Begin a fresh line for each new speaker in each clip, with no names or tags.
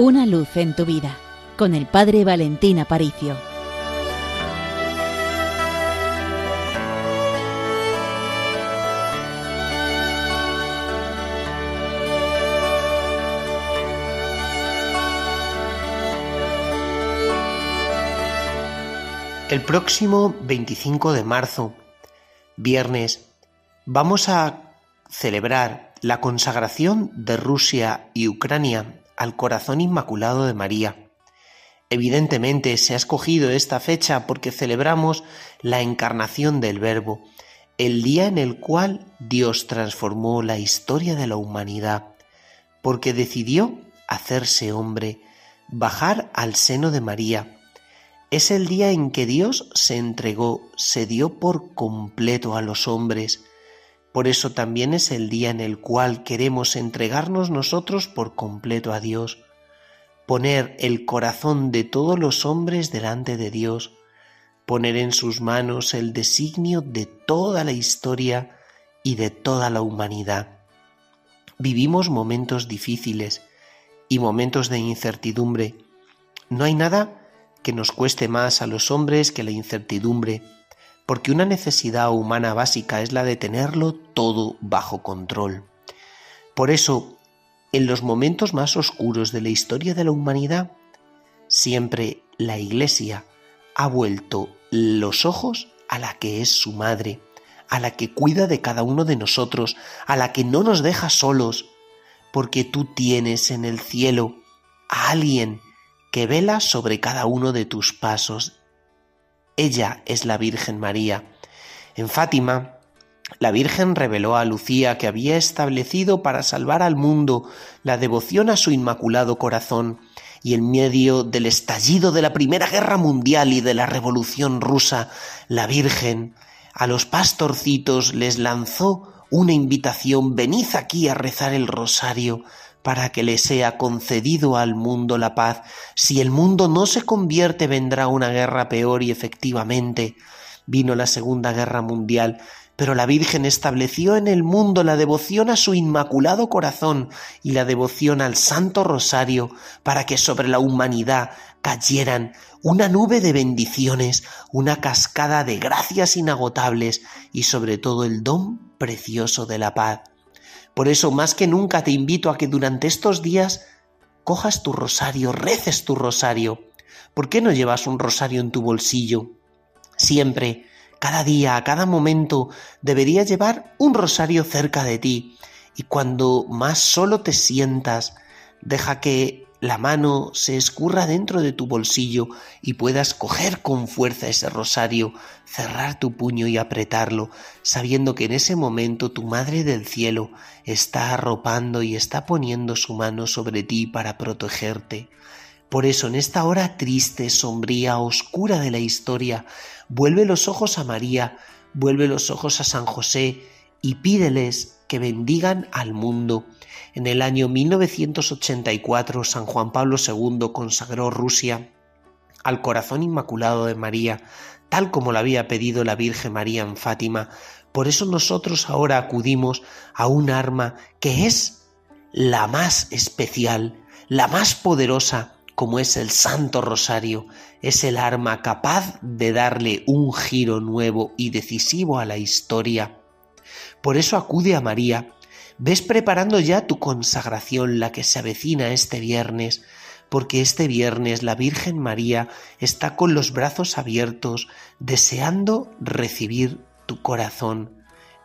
Una luz en tu vida con el Padre Valentín Aparicio.
El próximo 25 de marzo, viernes, vamos a celebrar la consagración de Rusia y Ucrania al corazón inmaculado de María. Evidentemente se ha escogido esta fecha porque celebramos la encarnación del Verbo, el día en el cual Dios transformó la historia de la humanidad, porque decidió hacerse hombre, bajar al seno de María, es el día en que Dios se entregó, se dio por completo a los hombres. Por eso también es el día en el cual queremos entregarnos nosotros por completo a Dios, poner el corazón de todos los hombres delante de Dios, poner en sus manos el designio de toda la historia y de toda la humanidad. Vivimos momentos difíciles y momentos de incertidumbre. No hay nada que nos cueste más a los hombres que la incertidumbre, porque una necesidad humana básica es la de tenerlo todo bajo control. Por eso, en los momentos más oscuros de la historia de la humanidad, siempre la Iglesia ha vuelto los ojos a la que es su madre, a la que cuida de cada uno de nosotros, a la que no nos deja solos, porque tú tienes en el cielo a alguien que vela sobre cada uno de tus pasos. Ella es la Virgen María. En Fátima, la Virgen reveló a Lucía que había establecido para salvar al mundo la devoción a su Inmaculado Corazón, y en medio del estallido de la Primera Guerra Mundial y de la Revolución rusa, la Virgen a los pastorcitos les lanzó una invitación, venid aquí a rezar el rosario, para que le sea concedido al mundo la paz. Si el mundo no se convierte vendrá una guerra peor y efectivamente vino la Segunda Guerra Mundial, pero la Virgen estableció en el mundo la devoción a su Inmaculado Corazón y la devoción al Santo Rosario para que sobre la humanidad cayeran una nube de bendiciones, una cascada de gracias inagotables y sobre todo el don precioso de la paz. Por eso más que nunca te invito a que durante estos días cojas tu rosario, reces tu rosario. ¿Por qué no llevas un rosario en tu bolsillo? Siempre, cada día, a cada momento, deberías llevar un rosario cerca de ti. Y cuando más solo te sientas, deja que la mano se escurra dentro de tu bolsillo y puedas coger con fuerza ese rosario, cerrar tu puño y apretarlo, sabiendo que en ese momento tu Madre del Cielo está arropando y está poniendo su mano sobre ti para protegerte. Por eso en esta hora triste, sombría, oscura de la historia, vuelve los ojos a María, vuelve los ojos a San José y pídeles que bendigan al mundo en el año 1984 San Juan Pablo II consagró Rusia al corazón inmaculado de María, tal como lo había pedido la Virgen María en Fátima. Por eso nosotros ahora acudimos a un arma que es la más especial, la más poderosa, como es el Santo Rosario, es el arma capaz de darle un giro nuevo y decisivo a la historia. Por eso acude a María, Ves preparando ya tu consagración, la que se avecina este viernes, porque este viernes la Virgen María está con los brazos abiertos, deseando recibir tu corazón,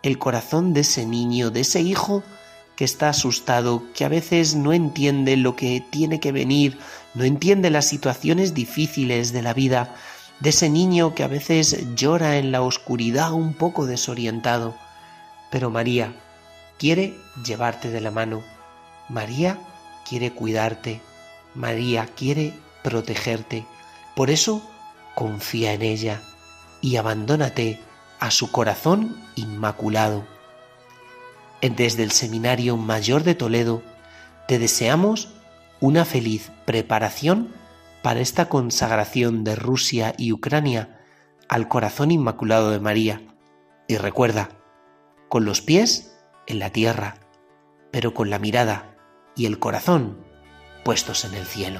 el corazón de ese niño, de ese hijo que está asustado, que a veces no entiende lo que tiene que venir, no entiende las situaciones difíciles de la vida, de ese niño que a veces llora en la oscuridad un poco desorientado. Pero María, quiere llevarte de la mano. María quiere cuidarte. María quiere protegerte. Por eso confía en ella y abandónate a su corazón inmaculado. Desde el Seminario Mayor de Toledo te deseamos una feliz preparación para esta consagración de Rusia y Ucrania al corazón inmaculado de María. Y recuerda, con los pies en la tierra, pero con la mirada y el corazón puestos en el cielo.